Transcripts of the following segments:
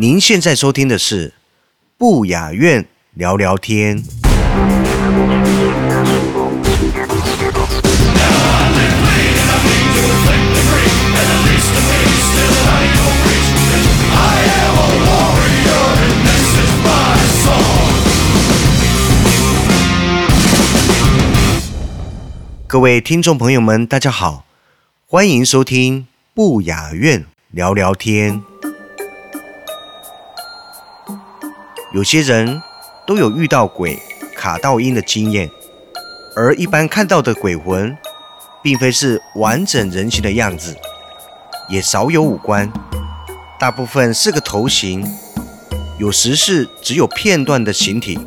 您现在收听的是不雅院聊聊天。各位听众朋友们，大家好，欢迎收听不雅院聊聊天。有些人都有遇到鬼卡到音的经验，而一般看到的鬼魂，并非是完整人形的样子，也少有五官，大部分是个头型，有时是只有片段的形体，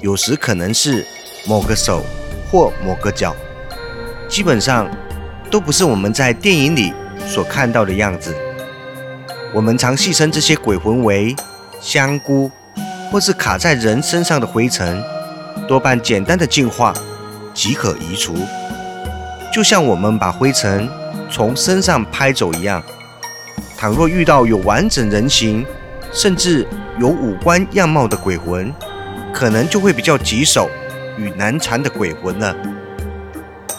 有时可能是某个手或某个脚，基本上都不是我们在电影里所看到的样子。我们常戏称这些鬼魂为香菇。或是卡在人身上的灰尘，多半简单的净化即可移除，就像我们把灰尘从身上拍走一样。倘若遇到有完整人形，甚至有五官样貌的鬼魂，可能就会比较棘手与难缠的鬼魂了。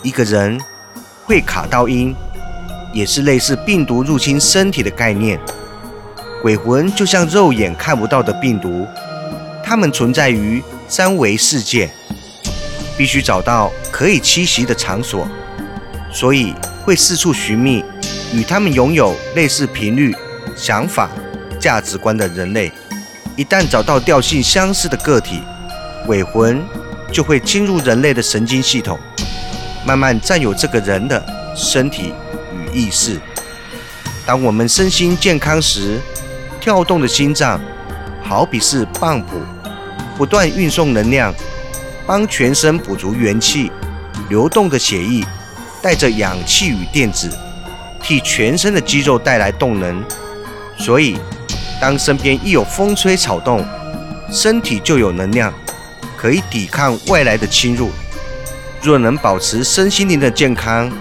一个人会卡到阴，也是类似病毒入侵身体的概念。鬼魂就像肉眼看不到的病毒。它们存在于三维世界，必须找到可以栖息的场所，所以会四处寻觅与他们拥有类似频率、想法、价值观的人类。一旦找到调性相似的个体，鬼魂就会侵入人类的神经系统，慢慢占有这个人的身体与意识。当我们身心健康时，跳动的心脏好比是棒谱。不断运送能量，帮全身补足元气。流动的血液带着氧气与电子，替全身的肌肉带来动能。所以，当身边一有风吹草动，身体就有能量，可以抵抗外来的侵入。若能保持身心灵的健康，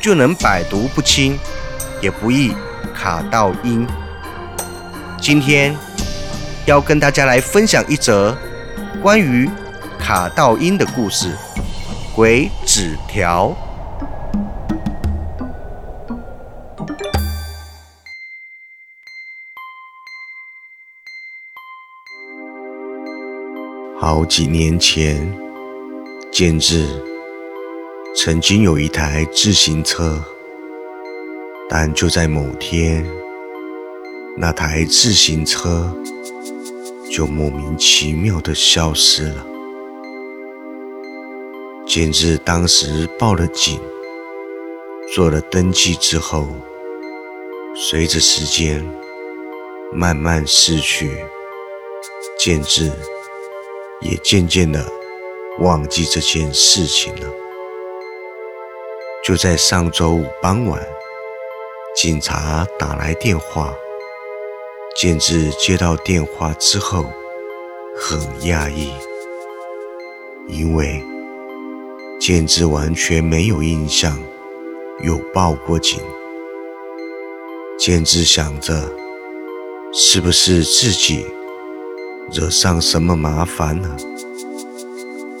就能百毒不侵，也不易卡到阴。今天要跟大家来分享一则。关于卡到阴的故事，鬼纸条。好几年前，建制曾经有一台自行车，但就在某天，那台自行车。就莫名其妙的消失了。建志当时报了警，做了登记之后，随着时间慢慢逝去，建志也渐渐的忘记这件事情了。就在上周五傍晚，警察打来电话。建志接到电话之后，很压抑，因为建志完全没有印象有报过警。建志想着，是不是自己惹上什么麻烦了？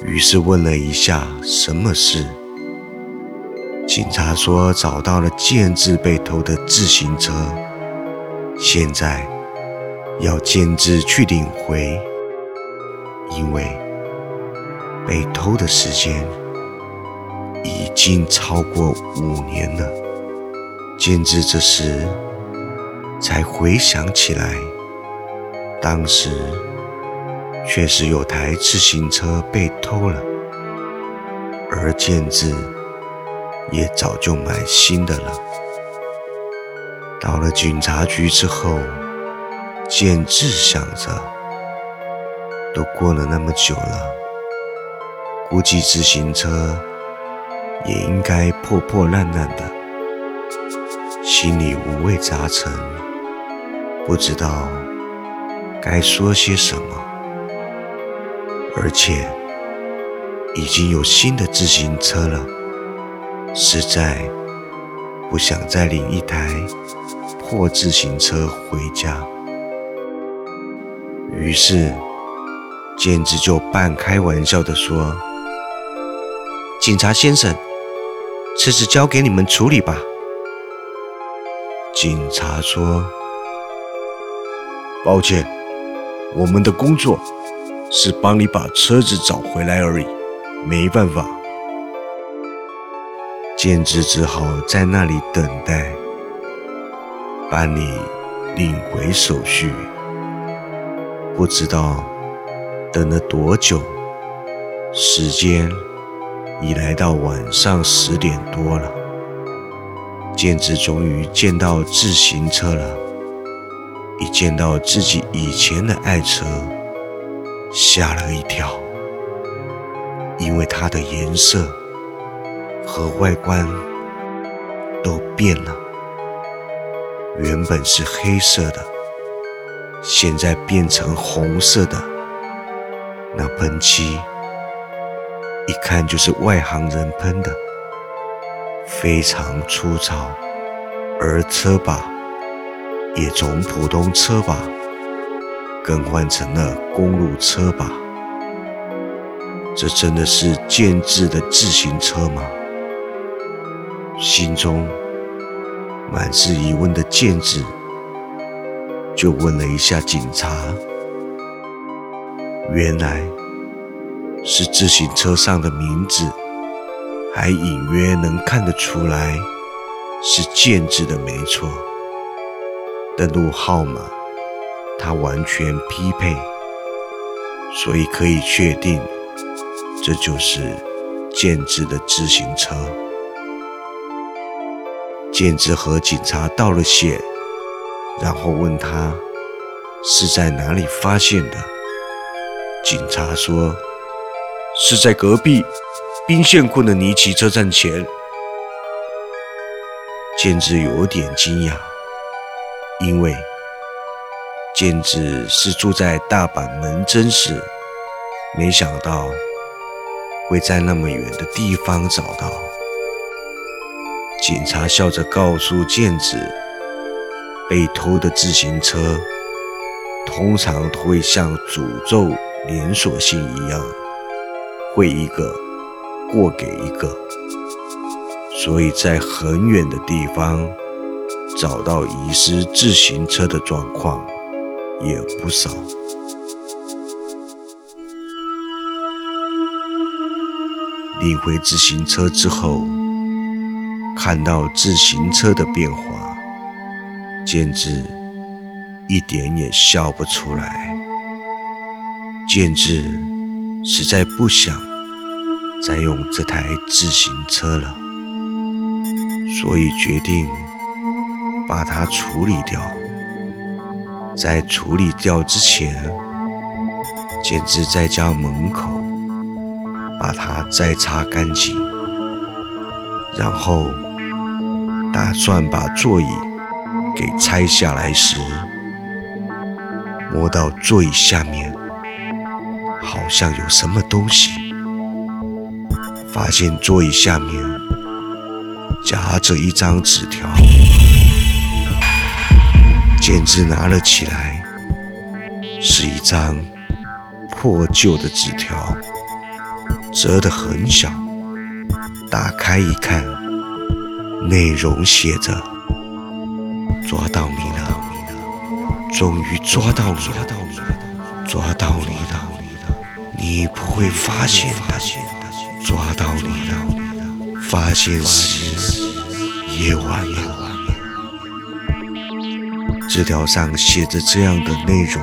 于是问了一下什么事。警察说找到了建志被偷的自行车，现在。要建志去领回，因为被偷的时间已经超过五年了。建志这时才回想起来，当时确实有台自行车被偷了，而建志也早就买新的了。到了警察局之后，简直想着，都过了那么久了，估计自行车也应该破破烂烂的，心里五味杂陈，不知道该说些什么，而且已经有新的自行车了，实在不想再领一台。破自行车回家，于是健志就半开玩笑的说：“警察先生，车子交给你们处理吧。”警察说：“抱歉，我们的工作是帮你把车子找回来而已，没办法。”健志只好在那里等待。办理领回手续，不知道等了多久，时间已来到晚上十点多了。健志终于见到自行车了，一见到自己以前的爱车，吓了一跳，因为它的颜色和外观都变了。原本是黑色的，现在变成红色的。那喷漆一看就是外行人喷的，非常粗糙。而车把也从普通车把更换成了公路车把。这真的是建制的自行车吗？心中。满是疑问的健志，就问了一下警察，原来是自行车上的名字，还隐约能看得出来是建志的没错，登录号码他完全匹配，所以可以确定这就是建志的自行车。建志和警察道了谢，然后问他是在哪里发现的。警察说是在隔壁兵线库的尼奇车站前。建志有点惊讶，因为建志是住在大阪门真市，没想到会在那么远的地方找到。警察笑着告诉健子：“被偷的自行车通常会像诅咒连锁性一样，会一个过给一个，所以在很远的地方找到遗失自行车的状况也不少。”领回自行车之后。看到自行车的变化，简直一点也笑不出来。简直实在不想再用这台自行车了，所以决定把它处理掉。在处理掉之前，简直在家门口把它再擦干净，然后。打算把座椅给拆下来时，摸到座椅下面好像有什么东西，发现座椅下面夹着一张纸条，简直拿了起来，是一张破旧的纸条，折得很小，打开一看。内容写着：“抓到你了，终于抓到你了，抓到你了，你不会发现。抓到你了，发现时夜晚了。”纸条上写着这样的内容，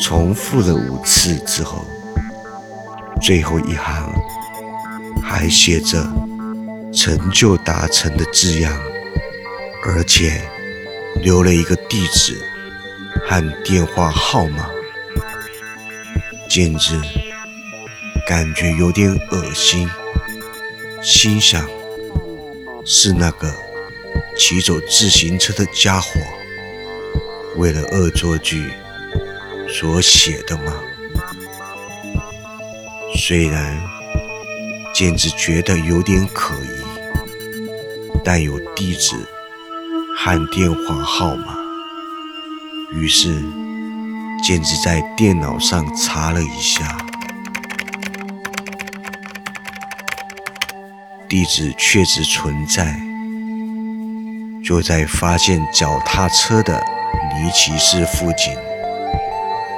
重复了五次之后，最后一行还写着。成就达成的字样，而且留了一个地址和电话号码。简直感觉有点恶心，心想是那个骑走自行车的家伙为了恶作剧所写的吗？虽然简直觉得有点可疑，但有地址喊电话号码，于是。简直在电脑上查了一下，地址确实存在，就在发现脚踏车的尼奇市附近，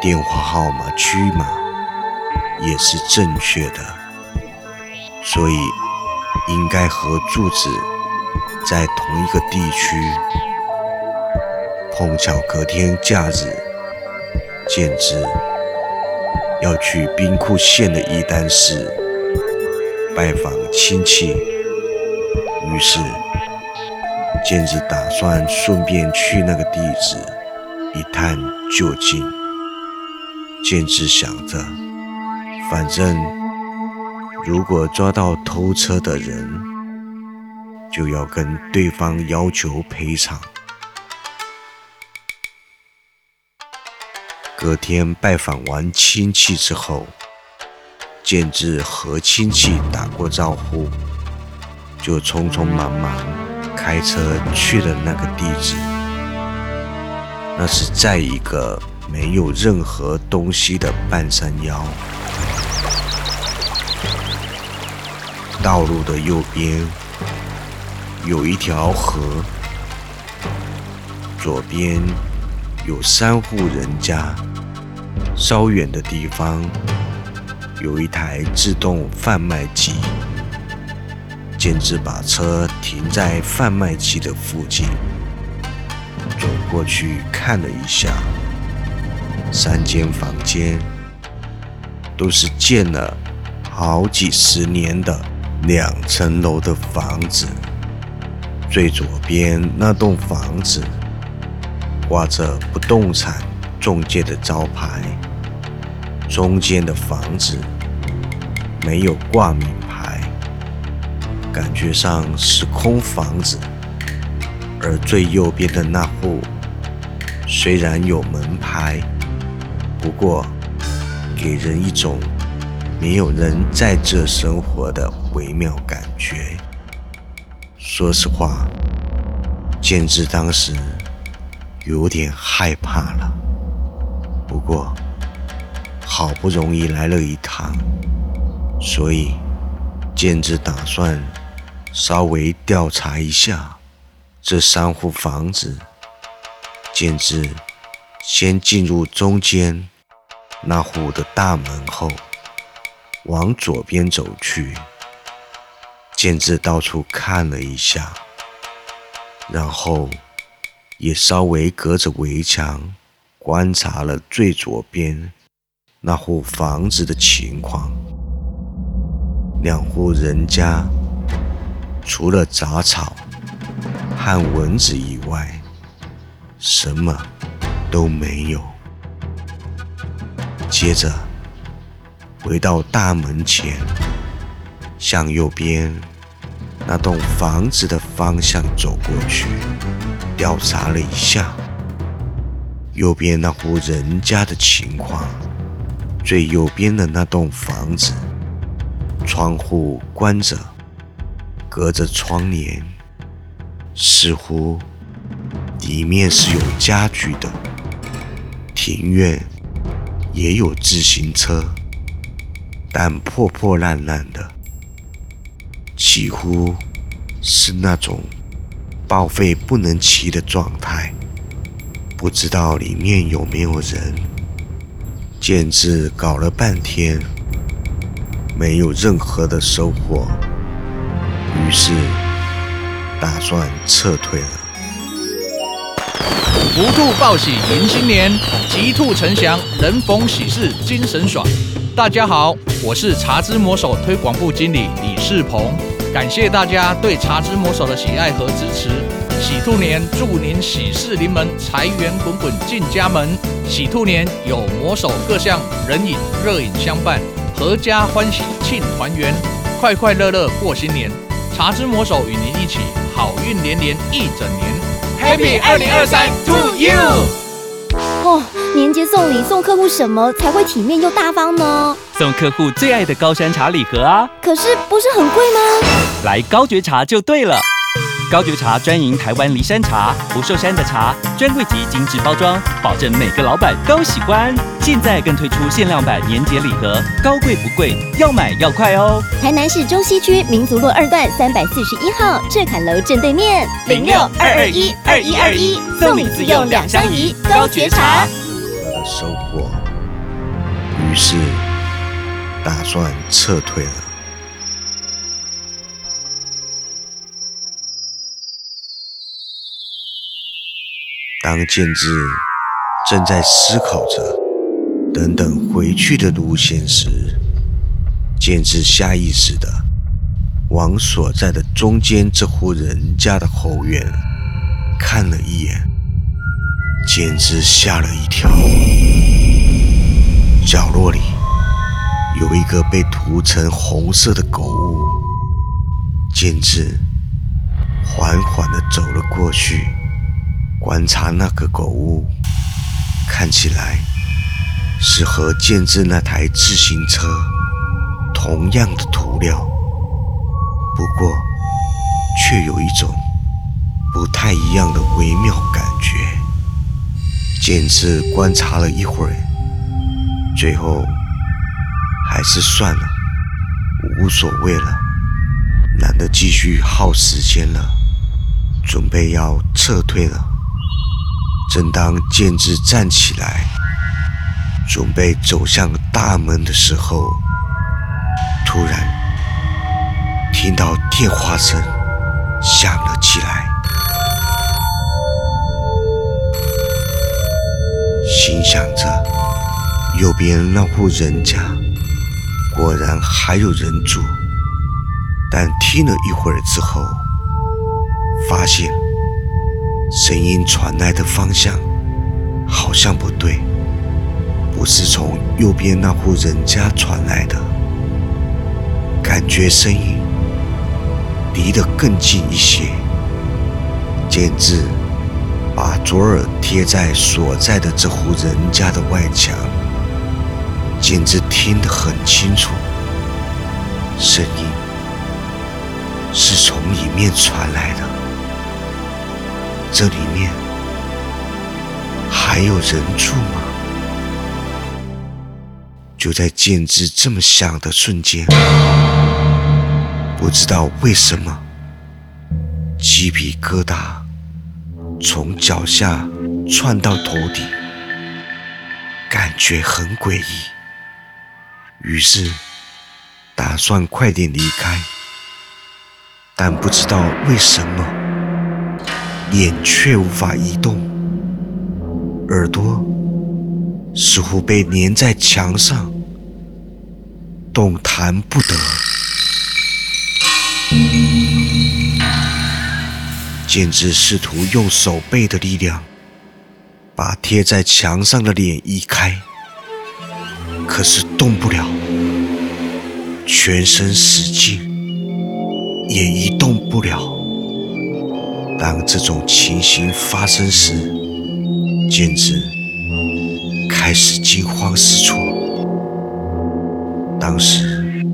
电话号码区码也是正确的，所以应该和住址在同一个地区。碰巧隔天假日。建之要去兵库县的伊丹市拜访亲戚，于是建之打算顺便去那个地址一探究竟。建之想着，反正如果抓到偷车的人，就要跟对方要求赔偿。隔天拜访完亲戚之后，建志和亲戚打过招呼，就匆匆忙忙开车去了那个地址。那是在一个没有任何东西的半山腰，道路的右边有一条河，左边。有三户人家，稍远的地方有一台自动贩卖机。简直把车停在贩卖机的附近，走过去看了一下，三间房间都是建了好几十年的两层楼的房子。最左边那栋房子。挂着不动产中介的招牌，中间的房子没有挂名牌，感觉上是空房子。而最右边的那户虽然有门牌，不过给人一种没有人在这生活的微妙感觉。说实话，建志当时。有点害怕了，不过好不容易来了一趟，所以建志打算稍微调查一下这三户房子。建志先进入中间那户的大门后，往左边走去。建志到处看了一下，然后。也稍微隔着围墙观察了最左边那户房子的情况。两户人家除了杂草和蚊子以外，什么都没有。接着回到大门前，向右边那栋房子的方向走过去。调查了一下右边那户人家的情况，最右边的那栋房子，窗户关着，隔着窗帘，似乎里面是有家具的。庭院也有自行车，但破破烂烂的，几乎是那种。报废不能骑的状态，不知道里面有没有人。建志搞了半天，没有任何的收获，于是打算撤退了。福兔报喜迎新年，吉兔呈祥，人逢喜事精神爽。大家好，我是茶之魔手推广部经理李世鹏。感谢大家对《茶之魔手》的喜爱和支持。喜兔年祝您喜事临门，财源滚滚进家门。喜兔年有魔手各项人饮热饮相伴，阖家欢喜庆团圆，快快乐乐过新年。茶之魔手与您一起好运连连一整年，Happy 二零二三 to you！哦，年节送礼送客户什么才会体面又大方呢？送客户最爱的高山茶礼盒啊！可是不是很贵吗？来高觉茶就对了。高觉茶专营台湾梨山茶，不寿山的茶，专柜级精致包装，保证每个老板都喜欢。现在更推出限量版年节礼盒，高贵不贵，要买要快哦！台南市中西区民族路二段三百四十一号这坎楼正对面，零六二二一二一二一，送礼自用两相宜，高觉茶。的收获，于是打算撤退了。当建志正在思考着等等回去的路线时，建志下意识的往所在的中间这户人家的后院看了一眼。简直吓了一跳。角落里有一个被涂成红色的狗物，简直缓缓地走了过去，观察那个狗屋，看起来是和建制那台自行车同样的涂料，不过却有一种不太一样的微妙感觉。简直观察了一会儿，最后还是算了，无所谓了，懒得继续耗时间了，准备要撤退了。正当建志站起来，准备走向大门的时候，突然听到电话声响了起来。心想着，右边那户人家果然还有人住，但听了一会儿之后，发现声音传来的方向好像不对，不是从右边那户人家传来的，感觉声音离得更近一些，简直。把左耳贴在所在的这户人家的外墙，简直听得很清楚。声音是从里面传来的，这里面还有人住吗？就在建志这么想的瞬间，不知道为什么，鸡皮疙瘩。从脚下窜到头顶，感觉很诡异。于是打算快点离开，但不知道为什么，脸却无法移动，耳朵似乎被粘在墙上，动弹不得。简直试图用手背的力量把贴在墙上的脸移开，可是动不了，全身使劲也移动不了。当这种情形发生时，简直开始惊慌失措。当时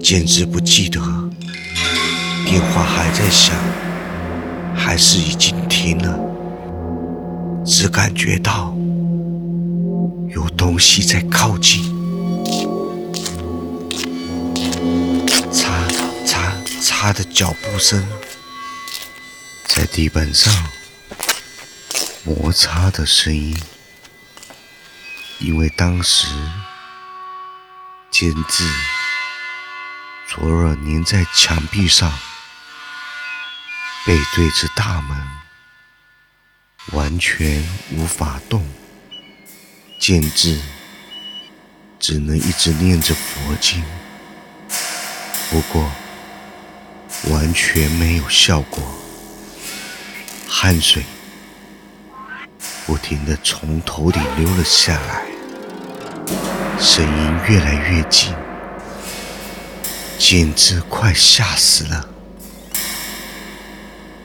简直不记得电话还在响。还是已经停了，只感觉到有东西在靠近，擦擦擦的脚步声在地板上摩擦的声音，因为当时尖字左耳粘在墙壁上。背对着大门，完全无法动。建志只能一直念着佛经，不过完全没有效果。汗水不停的从头顶流了下来，声音越来越近，简直快吓死了。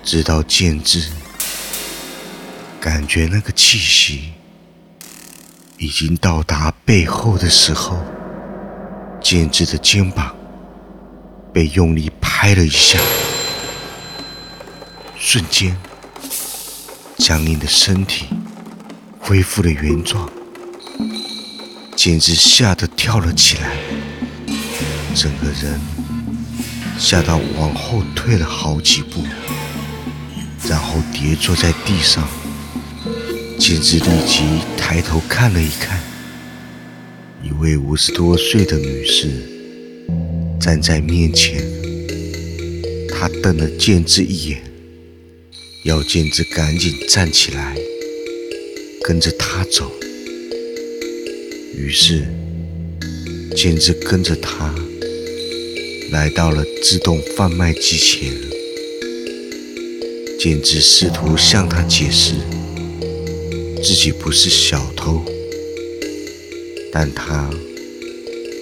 直到建志感觉那个气息已经到达背后的时候，建志的肩膀被用力拍了一下，瞬间。僵硬的身体恢复了原状，简直吓得跳了起来，整个人吓到往后退了好几步，然后跌坐在地上。简直立即抬头看了一看，一位五十多岁的女士站在面前，她瞪了建志一眼。要健之赶紧站起来，跟着他走。于是，建之跟着他来到了自动贩卖机前。建之试图向他解释自己不是小偷，但他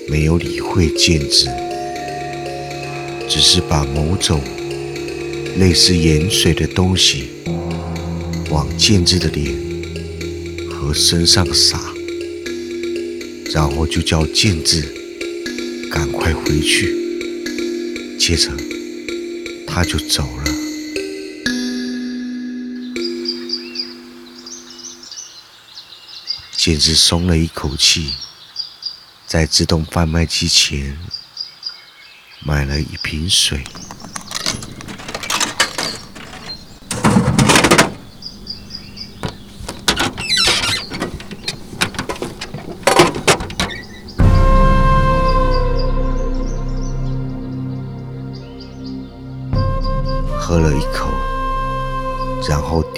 没有理会建之，只是把某种。类似盐水的东西往建志的脸和身上洒，然后就叫建志赶快回去。接着他就走了。建志松了一口气，在自动贩卖机前买了一瓶水。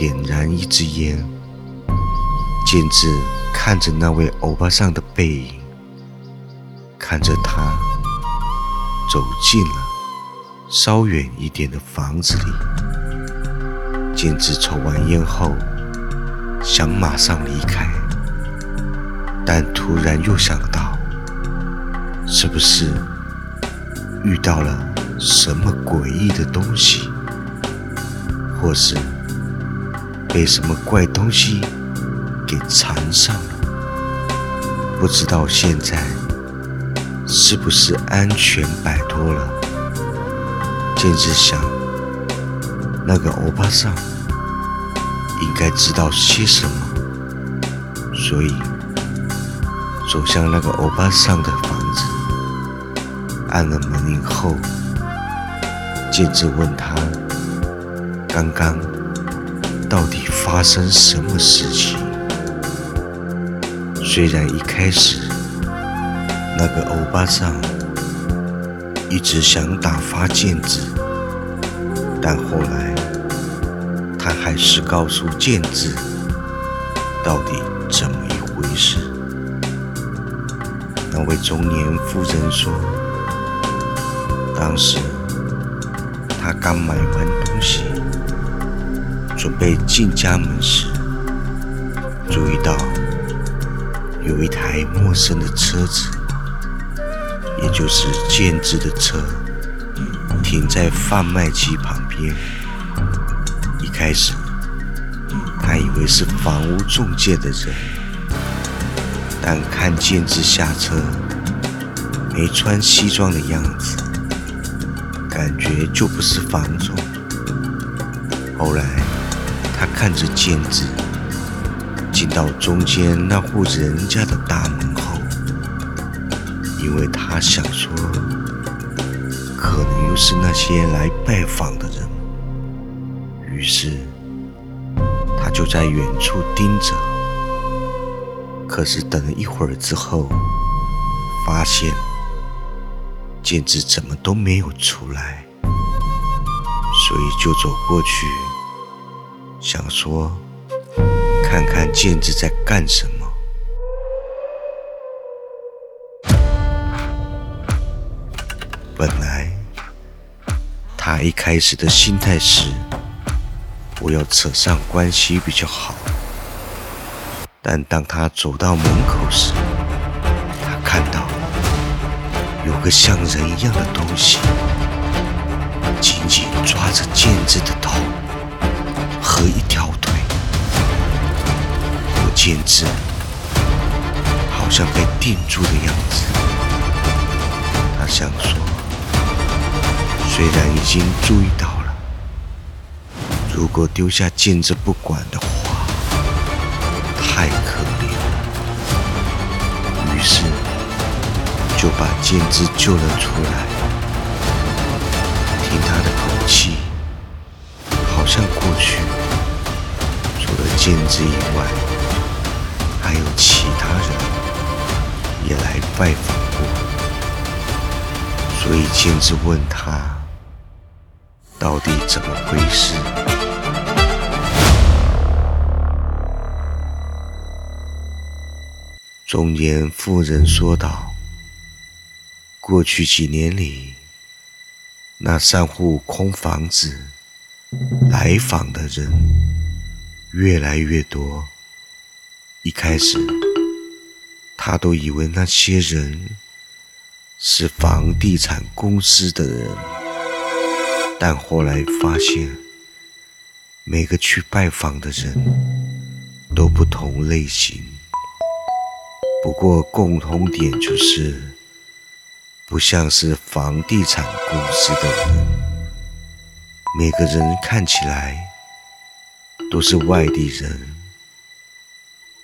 点燃一支烟。建志看着那位欧巴桑的背影，看着他走进了稍远一点的房子里。建志抽完烟后，想马上离开，但突然又想到，是不是遇到了什么诡异的东西？或是被什么怪东西给缠上了，不知道现在是不是安全摆脱了。简直想，那个欧巴桑应该知道些什么，所以走向那个欧巴桑的房子，按了门铃后，简直问他。刚刚到底发生什么事情？虽然一开始那个欧巴桑一直想打发剑子，但后来他还是告诉剑子到底怎么一回事。那位中年妇人说，当时他刚买完东西。准备进家门时，注意到有一台陌生的车子，也就是建制的车，停在贩卖机旁边。一开始，他以为是房屋中介的人，但看建制下车，没穿西装的样子，感觉就不是房仲。后来。他看着剑子进到中间那户人家的大门后，因为他想说，可能又是那些来拜访的人，于是他就在远处盯着。可是等了一会儿之后，发现剑子怎么都没有出来，所以就走过去。想说，看看剑子在干什么。本来他一开始的心态是，不要扯上关系比较好。但当他走到门口时，他看到有个像人一样的东西，紧紧抓着剑子的头和一条腿。我剑子好像被定住的样子。他想说，虽然已经注意到了，如果丢下剑子不管的话，太可怜了，于是就把剑子救了出来。听他的口气，像过去除了剑子以外，还有其他人也来拜访过。所以剑子问他，到底怎么回事？中年妇人说道：“过去几年里，那三户空房子来访的人越来越多。一开始，他都以为那些人是房地产公司的人，但后来发现，每个去拜访的人都不同类型。”不过共同点就是，不像是房地产公司的人，每个人看起来都是外地人，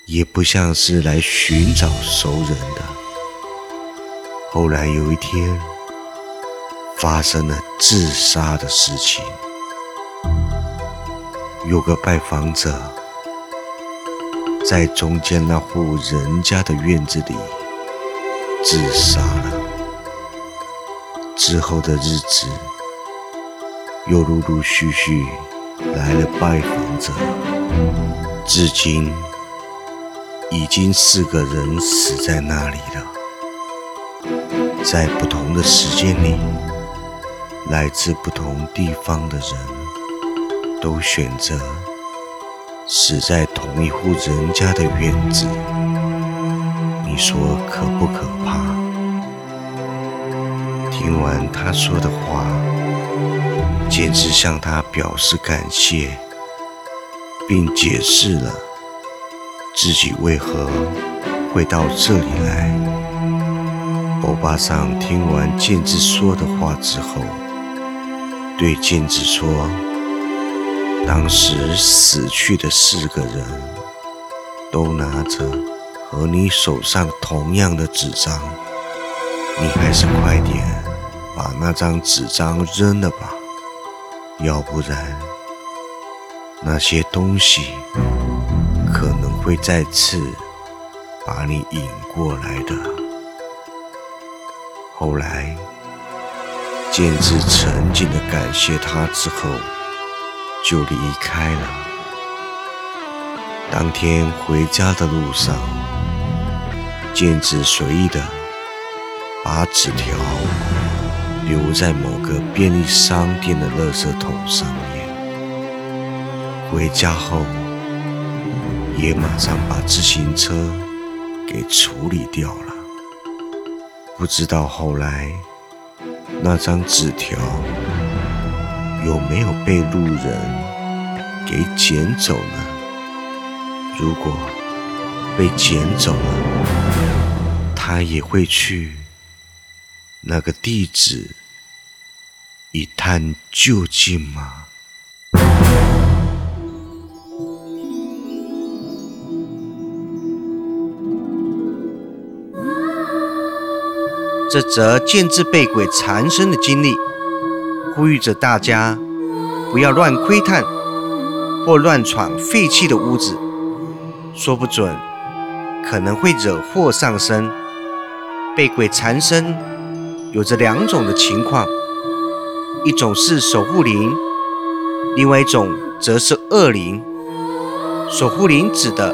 也不像是来寻找熟人的。后来有一天，发生了自杀的事情，有个拜访者。在中间那户人家的院子里自杀了。之后的日子，又陆陆续续来了拜访者，至今已经四个人死在那里了。在不同的时间里，来自不同地方的人都选择。死在同一户人家的院子，你说可不可怕？听完他说的话，简直向他表示感谢，并解释了自己为何会到这里来。欧巴桑听完健治说的话之后，对健治说。当时死去的四个人，都拿着和你手上同样的纸张，你还是快点把那张纸张扔了吧，要不然那些东西可能会再次把你引过来的。后来，剑子沉静的感谢他之后。就离开了。当天回家的路上，健子随意的把纸条留在某个便利商店的垃圾桶上面。回家后，也马上把自行车给处理掉了。不知道后来那张纸条。有没有被路人给捡走呢？如果被捡走了，他也会去那个地址一探究竟吗？这则见字被鬼缠身的经历。呼吁着大家不要乱窥探或乱闯废弃的屋子，说不准可能会惹祸上身。被鬼缠身有着两种的情况，一种是守护灵，另外一种则是恶灵。守护灵指的，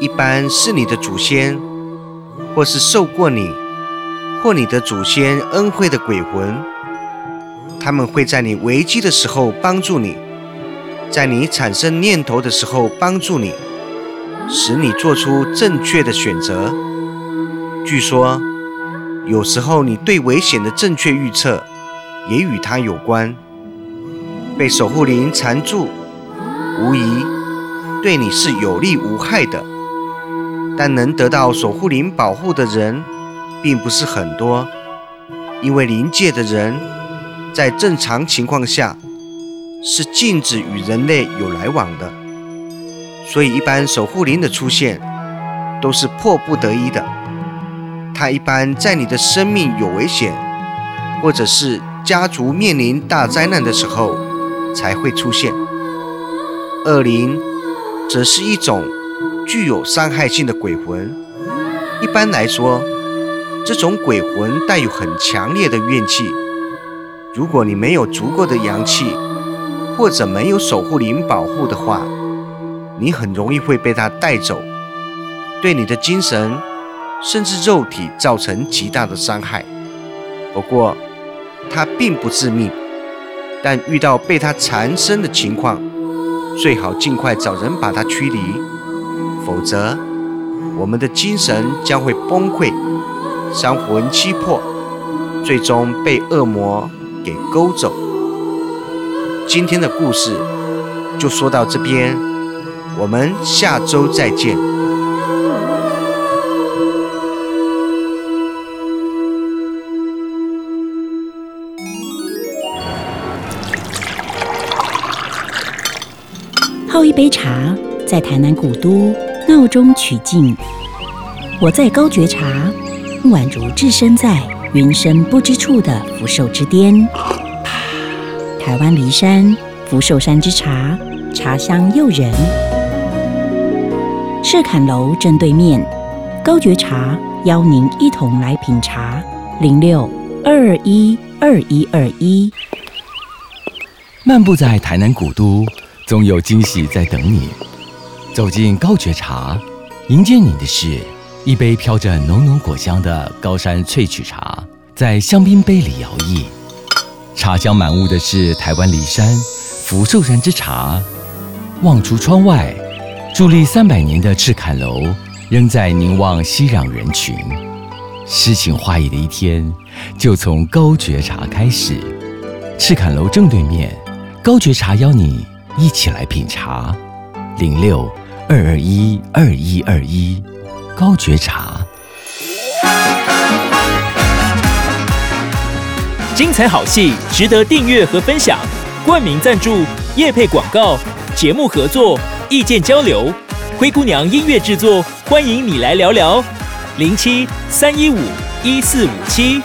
一般是你的祖先，或是受过你或你的祖先恩惠的鬼魂。他们会在你危机的时候帮助你，在你产生念头的时候帮助你，使你做出正确的选择。据说，有时候你对危险的正确预测也与它有关。被守护灵缠住，无疑对你是有利无害的。但能得到守护灵保护的人，并不是很多，因为灵界的人在正常情况下是禁止与人类有来往的，所以一般守护灵的出现都是迫不得已的。他一般在你的生命有危险，或者是家族面临大灾难的时候才会出现。恶灵则是一种。具有伤害性的鬼魂，一般来说，这种鬼魂带有很强烈的怨气。如果你没有足够的阳气，或者没有守护灵保护的话，你很容易会被它带走，对你的精神甚至肉体造成极大的伤害。不过，它并不致命，但遇到被它缠身的情况，最好尽快找人把它驱离。否则，我们的精神将会崩溃，三魂七魄，最终被恶魔给勾走。今天的故事就说到这边，我们下周再见。杯茶，在台南古都。闹中取静，我在高觉茶，宛如置身在云深不知处的福寿之巅。台湾梨山福寿山之茶，茶香诱人。赤坎楼正对面，高觉茶邀您一同来品茶。零六二二一二一二一。漫步在台南古都，总有惊喜在等你。走进高觉茶，迎接你的是一杯飘着浓浓果香的高山萃取茶，在香槟杯里摇曳。茶香满屋的是台湾梨山福寿山之茶。望出窗外，伫立三百年的赤坎楼仍在凝望熙攘人群。诗情画意的一天，就从高觉茶开始。赤坎楼正对面，高觉茶邀你一起来品茶。零六。二二一二一二一，高觉茶。精彩好戏值得订阅和分享，冠名赞助、业配广告、节目合作、意见交流，灰姑娘音乐制作，欢迎你来聊聊。零七三一五一四五七。